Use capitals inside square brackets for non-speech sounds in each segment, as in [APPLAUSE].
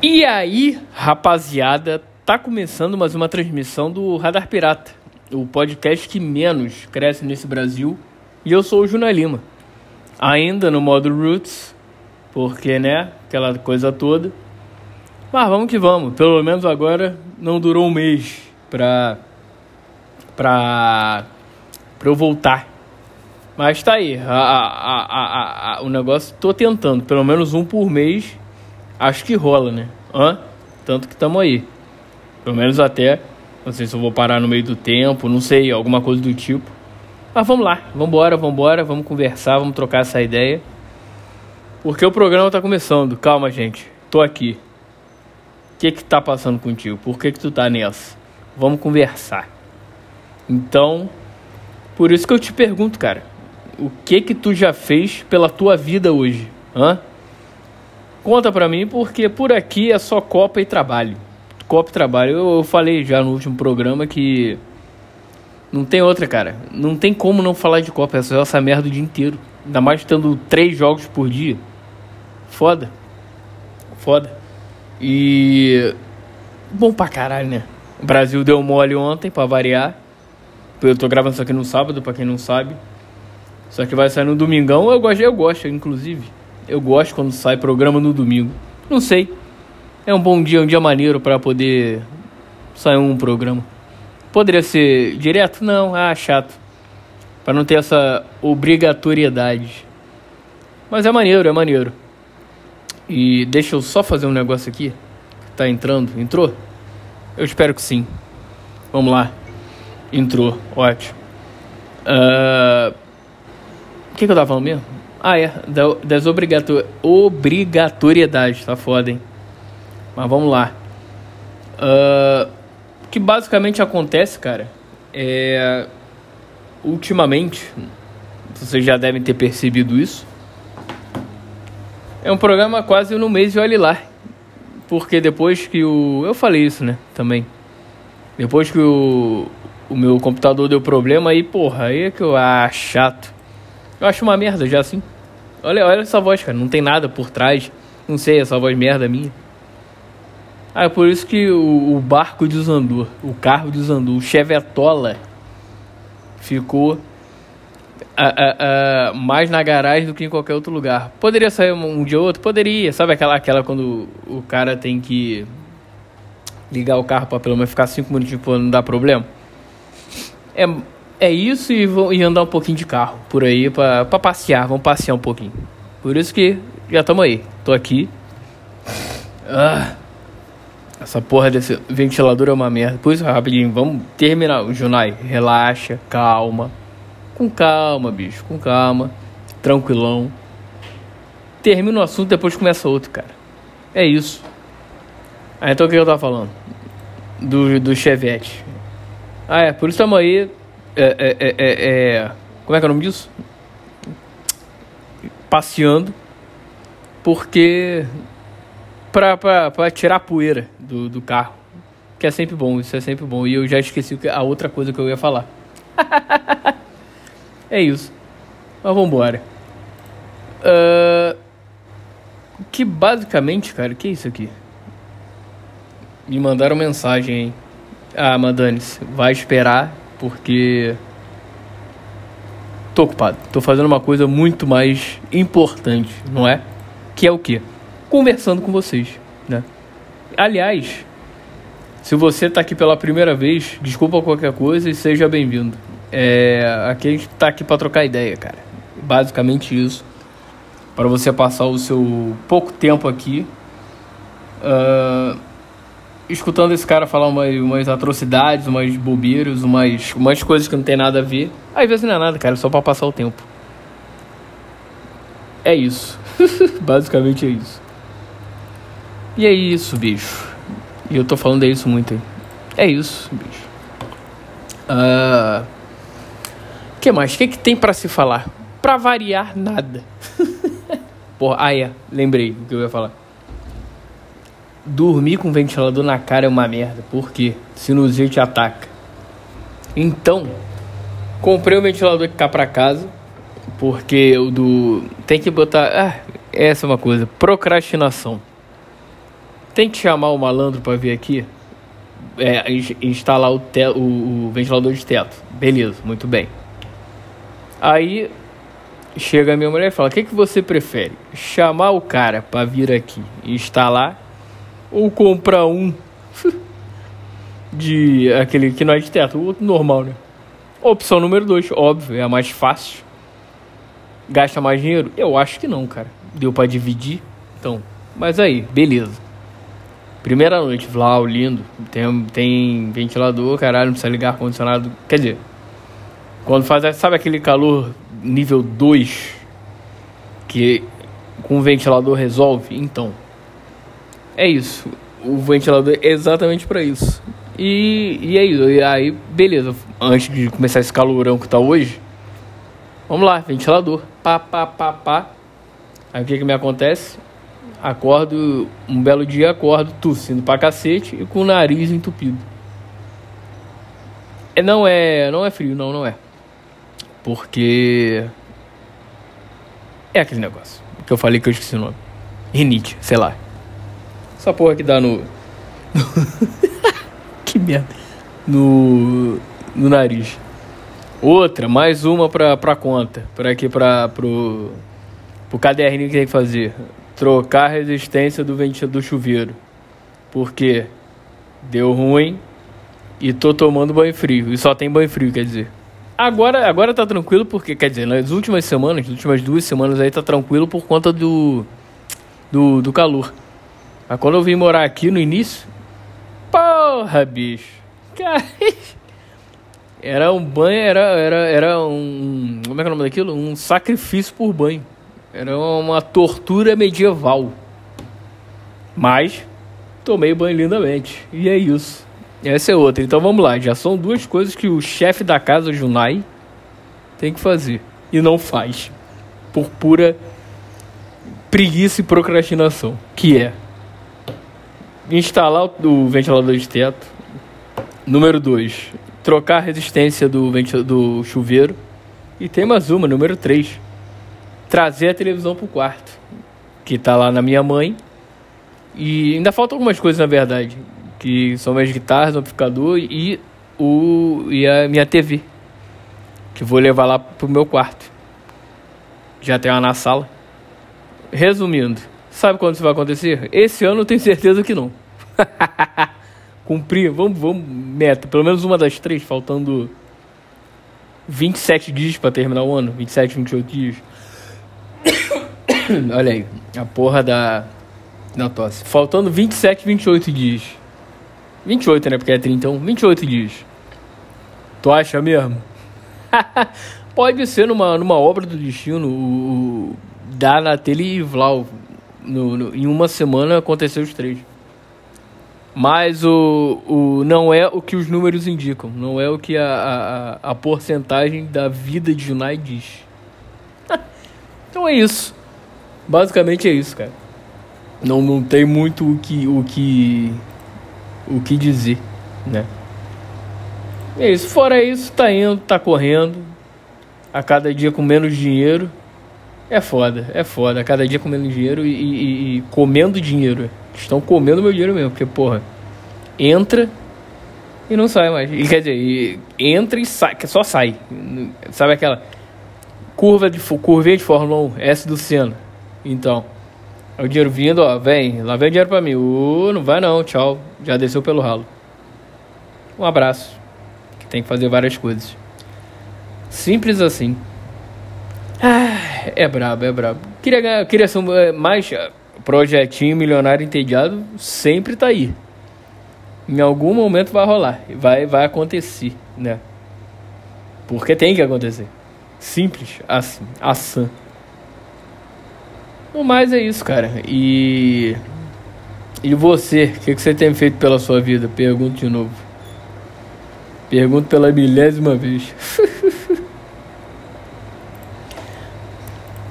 E aí, rapaziada, tá começando mais uma transmissão do Radar Pirata, o podcast que menos cresce nesse Brasil. E eu sou o Juna Lima, ainda no modo Roots, porque, né, aquela coisa toda. Mas vamos que vamos, pelo menos agora não durou um mês pra, pra, pra eu voltar. Mas tá aí, a, a, a, o negócio, tô tentando, pelo menos um por mês acho que rola, né? Hã? Tanto que estamos aí. Pelo menos até. Não sei se eu vou parar no meio do tempo, não sei, alguma coisa do tipo. Mas vamos lá, vamos embora, vamos embora, vamos conversar, vamos trocar essa ideia. Porque o programa tá começando. Calma, gente. Tô aqui. O que que tá passando contigo? Por que que tu tá nessa? Vamos conversar. Então, por isso que eu te pergunto, cara. O que que tu já fez pela tua vida hoje? Hã? Conta pra mim, porque por aqui é só Copa e trabalho. Copa e trabalho. Eu, eu falei já no último programa que. Não tem outra, cara. Não tem como não falar de Copa. Só essa merda o dia inteiro. Ainda mais tendo três jogos por dia. Foda. Foda. E. Bom pra caralho, né? O Brasil deu mole ontem, pra variar. Eu tô gravando isso aqui no sábado, pra quem não sabe. Só que vai sair no domingão. Eu gosto, eu gosto, inclusive. Eu gosto quando sai programa no domingo. Não sei. É um bom dia, um dia maneiro para poder sair um programa. Poderia ser direto? Não, ah, chato. Para não ter essa obrigatoriedade. Mas é maneiro, é maneiro. E deixa eu só fazer um negócio aqui. Tá entrando? Entrou? Eu espero que sim. Vamos lá. Entrou, ótimo. Uh... O que, que eu tava falando mesmo? Ah, é. Da, das obrigator obrigatoriedades. Tá foda, hein? Mas vamos lá. Uh, o que basicamente acontece, cara, é. Ultimamente, vocês já devem ter percebido isso. É um programa quase no mês de olhe lá. Porque depois que o. Eu falei isso, né? Também. Depois que o, o meu computador deu problema, aí, porra, aí é que eu acho chato. Eu acho uma merda já assim. Olha, olha essa voz, cara. Não tem nada por trás. Não sei, essa voz merda minha. Ah, é por isso que o, o barco desandou. O carro desandou. O Chevetola ficou a, a, a, mais na garagem do que em qualquer outro lugar. Poderia sair um, um dia ou outro? Poderia. Sabe aquela, aquela quando o cara tem que ligar o carro para pelo menos ficar cinco minutinhos pra não dar problema? É, é isso e, vou, e andar um pouquinho de carro por aí pra passear. Vamos passear um pouquinho. Por isso que já estamos aí. Tô aqui. Ah, essa porra desse ventilador é uma merda. Por isso, rapidinho, vamos terminar. Junai, relaxa, calma. Com calma, bicho, com calma. Tranquilão. Termina o assunto, depois começa outro, cara. É isso. Ah, então o que eu tava falando? Do, do Chevette. Ah, é, por isso estamos aí é, é, é, é, é, como é que é o nome disso? Passeando, porque pra, pra, pra tirar a poeira do, do carro, que é sempre bom, isso é sempre bom. E eu já esqueci a outra coisa que eu ia falar. [LAUGHS] é isso. Mas vambora. Uh, que basicamente, cara, que é isso aqui? Me mandaram mensagem, hein? Ah, Mandanes, vai esperar porque tô ocupado. Tô fazendo uma coisa muito mais importante, não é? Que é o quê? Conversando com vocês, né? Aliás, se você tá aqui pela primeira vez, desculpa qualquer coisa e seja bem-vindo. É, aqui a gente tá aqui para trocar ideia, cara. Basicamente isso. Para você passar o seu pouco tempo aqui. Uh, escutando esse cara falar umas, umas atrocidades, umas bobeiras, umas, umas coisas que não tem nada a ver. Às vezes não é nada, cara, é só pra passar o tempo. É isso. [LAUGHS] Basicamente é isso. E é isso, bicho. E eu tô falando é isso muito aí. É isso, bicho. Uh... que mais? O que, que tem para se falar? Pra variar, nada. [LAUGHS] Porra, ah é, lembrei o que eu ia falar. Dormir com ventilador na cara é uma merda, porque sinusite ataca. Então, comprei o ventilador que cá pra casa, porque o do. Tem que botar. Ah, essa é uma coisa. Procrastinação. tem que chamar o malandro para vir aqui é, instalar o, te, o, o ventilador de teto. Beleza, muito bem. Aí chega a minha mulher e fala: O que, que você prefere? Chamar o cara para vir aqui instalar ou comprar um de aquele que não é de teto, o outro normal, né? Opção número 2, óbvio, é a mais fácil. Gasta mais dinheiro? Eu acho que não, cara. Deu para dividir. Então, mas aí, beleza. Primeira noite, Vlau, lindo. Tem, tem ventilador, caralho, não precisa ligar ar-condicionado. Quer dizer, quando faz, sabe aquele calor nível 2 que com ventilador resolve? Então, é isso. O ventilador é exatamente para isso. E, e é isso. E aí, beleza. Antes de começar esse calorão que tá hoje, vamos lá, ventilador. Pá, pá, pá, pá. Aí o que que me acontece? Acordo, um belo dia acordo tossindo pra cacete e com o nariz entupido. É, não é, não é frio, não, não é. Porque é aquele negócio que eu falei que eu esqueci o nome. Rinite, sei lá. Essa porra que dá no [LAUGHS] que merda. No, no nariz. Outra, mais uma pra, pra conta. Pra aqui, pra, pro, pro caderninho que tem que fazer. Trocar a resistência do ventilador do chuveiro. Porque deu ruim e tô tomando banho frio. E só tem banho frio, quer dizer. Agora, agora tá tranquilo porque, quer dizer, nas últimas semanas, nas últimas duas semanas aí tá tranquilo por conta do, do, do calor. Mas quando eu vim morar aqui no início, Porra, bicho. Cara, era um banho, era, era, era um. Como é que é o nome daquilo? Um sacrifício por banho. Era uma tortura medieval. Mas tomei banho lindamente. E é isso. Essa é outra. Então vamos lá. Já são duas coisas que o chefe da casa, Junai, tem que fazer. E não faz. Por pura preguiça e procrastinação. Que é instalar o ventilador de teto. Número 2, trocar a resistência do, do chuveiro. E tem mais uma, número 3, trazer a televisão para o quarto, que está lá na minha mãe. E ainda faltam algumas coisas, na verdade, que são minhas guitarras, o amplificador e, o, e a minha TV, que vou levar lá pro meu quarto. Já tem uma na sala. Resumindo, Sabe quando isso vai acontecer? Esse ano eu tenho certeza que não. [LAUGHS] Cumprir, vamos, vamos, meta. Pelo menos uma das três, faltando 27 dias para terminar o ano. 27, 28 dias. [COUGHS] Olha aí, a porra da, da tosse. Faltando 27, 28 dias. 28, né? Porque é 31. 28 dias. Tu acha mesmo? [LAUGHS] Pode ser numa, numa obra do destino o, o e Vlau no, no, em uma semana aconteceu os três. Mas o, o, não é o que os números indicam. Não é o que a, a, a porcentagem da vida de Junai diz. [LAUGHS] então é isso. Basicamente é isso, cara. Não, não tem muito o que, o que, o que dizer, né? É isso. Fora isso, tá indo, tá correndo. A cada dia com menos dinheiro. É foda, é foda. Cada dia comendo dinheiro e, e, e, comendo dinheiro. Estão comendo meu dinheiro mesmo, porque, porra, entra e não sai mais. E, quer dizer, e entra e sai, que só sai. Sabe aquela curva de curvinha de Fórmula 1, S do Senna. Então, é o dinheiro vindo, ó, vem, lá vem o dinheiro pra mim. Uh, não vai não, tchau. Já desceu pelo ralo. Um abraço. Que tem que fazer várias coisas. Simples assim. É brabo, é brabo. Queria, ganhar, queria ser é, mais ah, projetinho milionário entediado, sempre tá aí. Em algum momento vai rolar, vai, vai acontecer, né? Porque tem que acontecer. Simples, assim, assim. No mais é isso, cara. E. E você, o que, que você tem feito pela sua vida? Pergunto de novo. Pergunto pela milésima vez. [LAUGHS]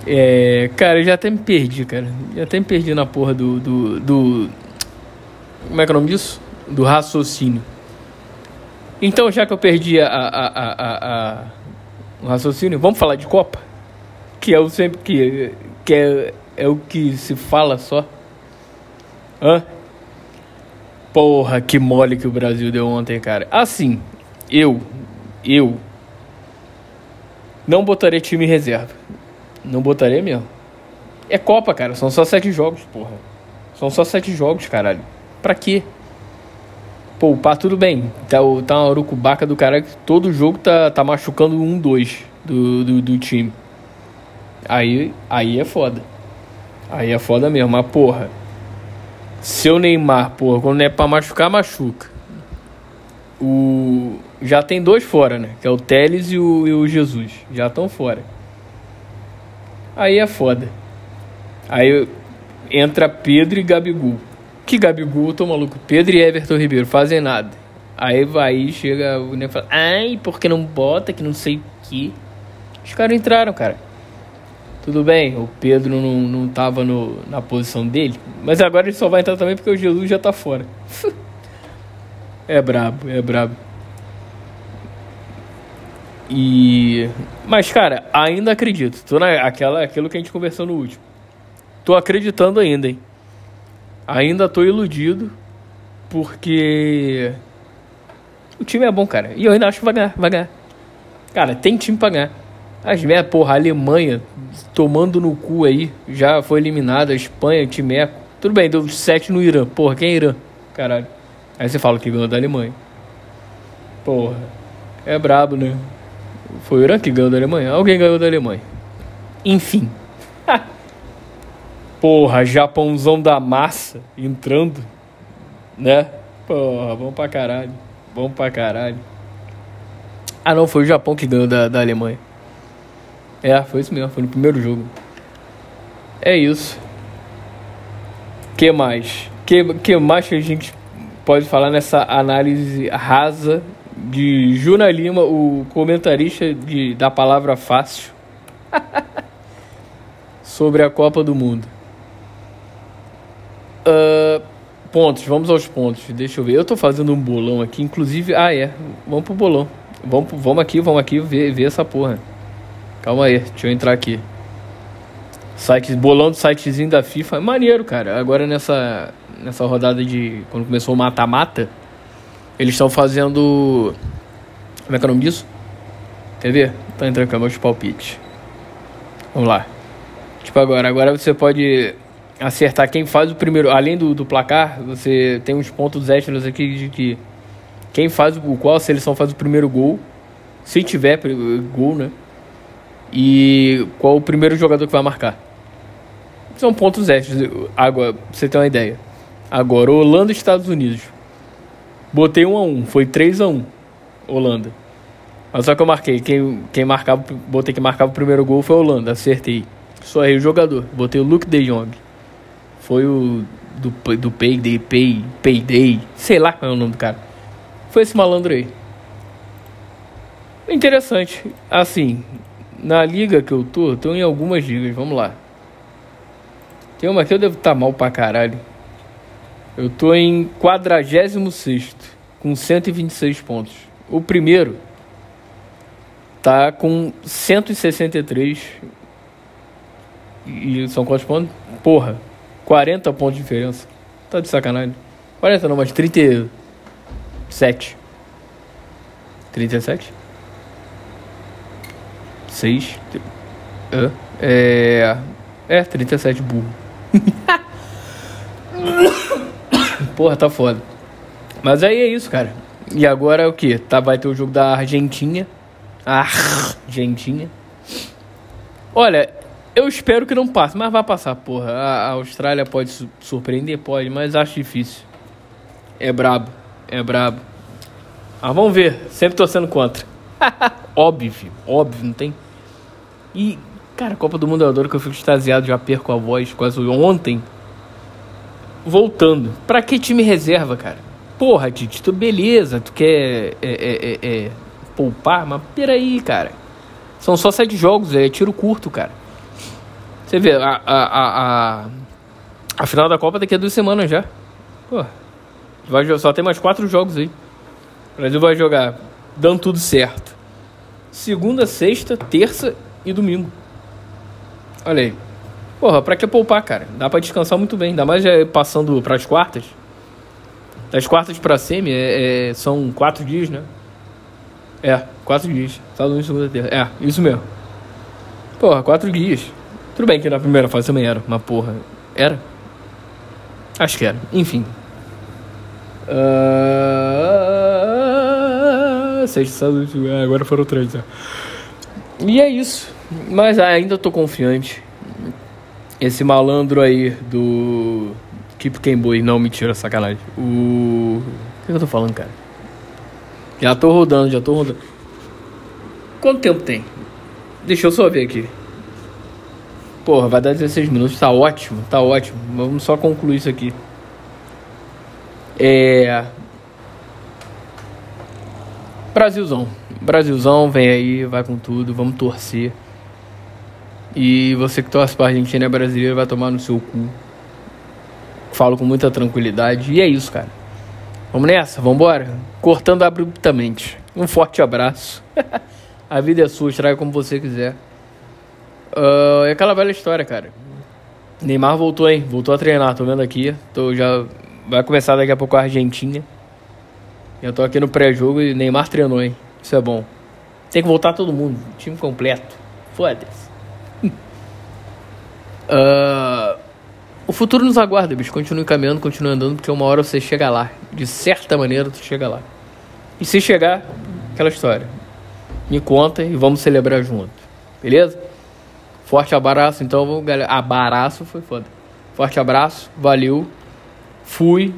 É, cara, eu já até me perdi, cara. Já até me perdi na porra do, do, do. Como é que é o nome disso? Do raciocínio. Então, já que eu perdi a, a, a, a, o raciocínio, vamos falar de Copa? Que é o sempre que, que é, é o que se fala só. Hã? Porra, que mole que o Brasil deu ontem, cara. Assim, eu, eu não botaria time reserva. Não botaria mesmo. É Copa, cara. São só sete jogos, porra. São só sete jogos, caralho. Pra quê? Poupar, tudo bem. Tá, tá uma urucubaca do cara que todo jogo tá, tá machucando um, dois do, do, do time. Aí, aí é foda. Aí é foda mesmo. Mas, porra. Seu Neymar, porra, quando é pra machucar, machuca. O... Já tem dois fora, né? Que é o Teles e o, e o Jesus. Já estão fora. Aí é foda. Aí entra Pedro e Gabigol. Que Gabigol, tô maluco. Pedro e Everton Ribeiro fazem nada. Aí vai, chega o nego fala, ai, porque não bota, que não sei o que. Os caras entraram, cara. Tudo bem, o Pedro não, não tava no, na posição dele, mas agora ele só vai entrar também porque o Jesus já tá fora. [LAUGHS] é brabo, é brabo. E. Mas, cara, ainda acredito. Tô na, aquela, aquilo que a gente conversou no último. Tô acreditando ainda, hein? Ainda tô iludido. Porque. O time é bom, cara. E eu ainda acho que vai ganhar, vai ganhar. Cara, tem time pra ganhar. As merda, porra, a Alemanha tomando no cu aí, já foi eliminada, a Espanha, Timeco. Tudo bem, deu 7 no Irã. Porra, quem é Irã? Caralho. Aí você fala que ganhou da Alemanha. Porra, é brabo, né? Foi o Irã que ganhou da Alemanha? Alguém ganhou da Alemanha. Enfim. [LAUGHS] Porra, Japãozão da massa entrando, né? Porra, bom pra caralho. Bom pra caralho. Ah, não, foi o Japão que ganhou da, da Alemanha. É, foi isso mesmo, foi no primeiro jogo. É isso. que mais? que, que mais que a gente pode falar nessa análise rasa de Juna Lima, o comentarista de, da palavra fácil, [LAUGHS] sobre a Copa do Mundo? Uh, pontos, vamos aos pontos. Deixa eu ver. Eu tô fazendo um bolão aqui, inclusive. Ah, é. Vamos pro bolão. Vamos, vamos aqui, vamos aqui ver, ver essa porra. Calma aí, deixa eu entrar aqui. Site, bolão do sitezinho da FIFA. Maneiro, cara. Agora nessa, nessa rodada de. Quando começou o mata-mata, eles estão fazendo. Como é que é o nome disso? Quer ver? Tô entrando com meus palpites. Vamos lá. Tipo agora. Agora você pode acertar quem faz o primeiro. Além do, do placar, você tem uns pontos extras aqui de que. Quem faz o. Qual a seleção faz o primeiro gol. Se tiver gol, né? e qual o primeiro jogador que vai marcar. São pontos extras. Agora, pra você ter uma ideia. Agora, Holanda e Estados Unidos. Botei 1 a 1 foi 3 a 1 Holanda. Mas só que eu marquei. Quem, quem marcava, botei que marcava o primeiro gol foi a Holanda. Acertei. Só errei o jogador. Botei o Luke de Jong. Foi o do, do Payday, Pay, Payday. Sei lá qual é o nome do cara. Foi esse malandro aí. Interessante. Assim, na liga que eu tô, eu tô em algumas ligas, vamos lá. Tem uma que eu devo estar tá mal pra caralho. Eu tô em 46 com 126 pontos. O primeiro tá com 163. E são quantos pontos? Porra, 40 pontos de diferença. Tá de sacanagem. 40 não, mas 37. 37? 6. É. É, 37 burro. [LAUGHS] Porra, tá foda. Mas aí é isso, cara. E agora é o que? Tá, vai ter o jogo da Argentina. Argentina. Olha, eu espero que não passe, mas vai passar, porra. A, Austrália pode surpreender, pode, mas acho difícil. É brabo, é brabo. Mas vamos ver, sempre torcendo contra. [LAUGHS] óbvio, óbvio, não tem. E, cara, Copa do Mundo eu adoro que eu fico extasiado, já perco a voz quase ontem. Voltando. Pra que time reserva, cara? Porra, Tite, tu beleza, tu quer é, é, é, é, poupar, mas peraí, cara. São só sete jogos, é tiro curto, cara. Você vê, a, a, a, a, final da Copa daqui a duas semanas já. Pô, só tem mais quatro jogos aí. O Brasil vai jogar dando tudo certo. Segunda, sexta, terça e domingo. Olha aí. Porra, pra que poupar, cara? Dá pra descansar muito bem. Ainda mais já passando pras quartas. Das quartas pra semi é, é, são quatro dias, né? É, quatro dias. Unidos, segunda, terça. É, isso mesmo. Porra, quatro dias. Tudo bem que na primeira fase também era, mas porra. Era? Acho que era. Enfim. Uh... Sexta, Unidos. É, agora foram três, né? E é isso. Mas ainda tô confiante. Esse malandro aí do. Keep Boy. Não, mentira, sacanagem. O. O que eu tô falando, cara? Já tô rodando, já tô rodando. Quanto tempo tem? Deixa eu só ver aqui. Porra, vai dar 16 minutos, tá ótimo, tá ótimo. Vamos só concluir isso aqui. É. Brasilzão. Brasilzão, vem aí, vai com tudo, vamos torcer. E você que torce pra Argentina brasileira vai tomar no seu cu. Falo com muita tranquilidade. E é isso, cara. Vamos nessa, vamos embora? Cortando abruptamente. Um forte abraço. [LAUGHS] a vida é sua, estraga como você quiser. Uh, é aquela velha história, cara. Neymar voltou, hein? Voltou a treinar, tô vendo aqui. Tô já. Vai começar daqui a pouco a Argentina. Eu tô aqui no pré-jogo e Neymar treinou, hein? Isso é bom. Tem que voltar todo mundo, time completo. Foda-se. Uh, o futuro nos aguarda, bicho. Continue caminhando, continue andando, porque uma hora você chega lá. De certa maneira, tu chega lá. E se chegar, aquela história. Me conta e vamos celebrar junto. Beleza? Forte abraço, então, galera. Abraço foi foda. Forte abraço, valeu. Fui.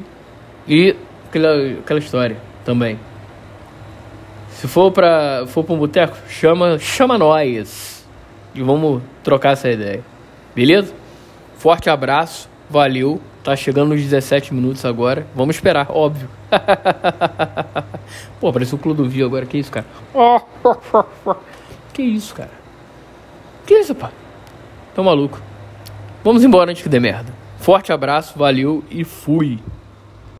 E aquela, aquela história também. Se for pra, for pra um boteco, chama, chama nós. E vamos trocar essa ideia. Beleza? Forte abraço, valeu. Tá chegando nos 17 minutos agora. Vamos esperar, óbvio. [LAUGHS] Pô, parece o Clodovil agora. Que isso, cara? [LAUGHS] Que isso, cara? Que isso, pá? Tô maluco. Vamos embora antes que dê merda. Forte abraço, valeu e fui.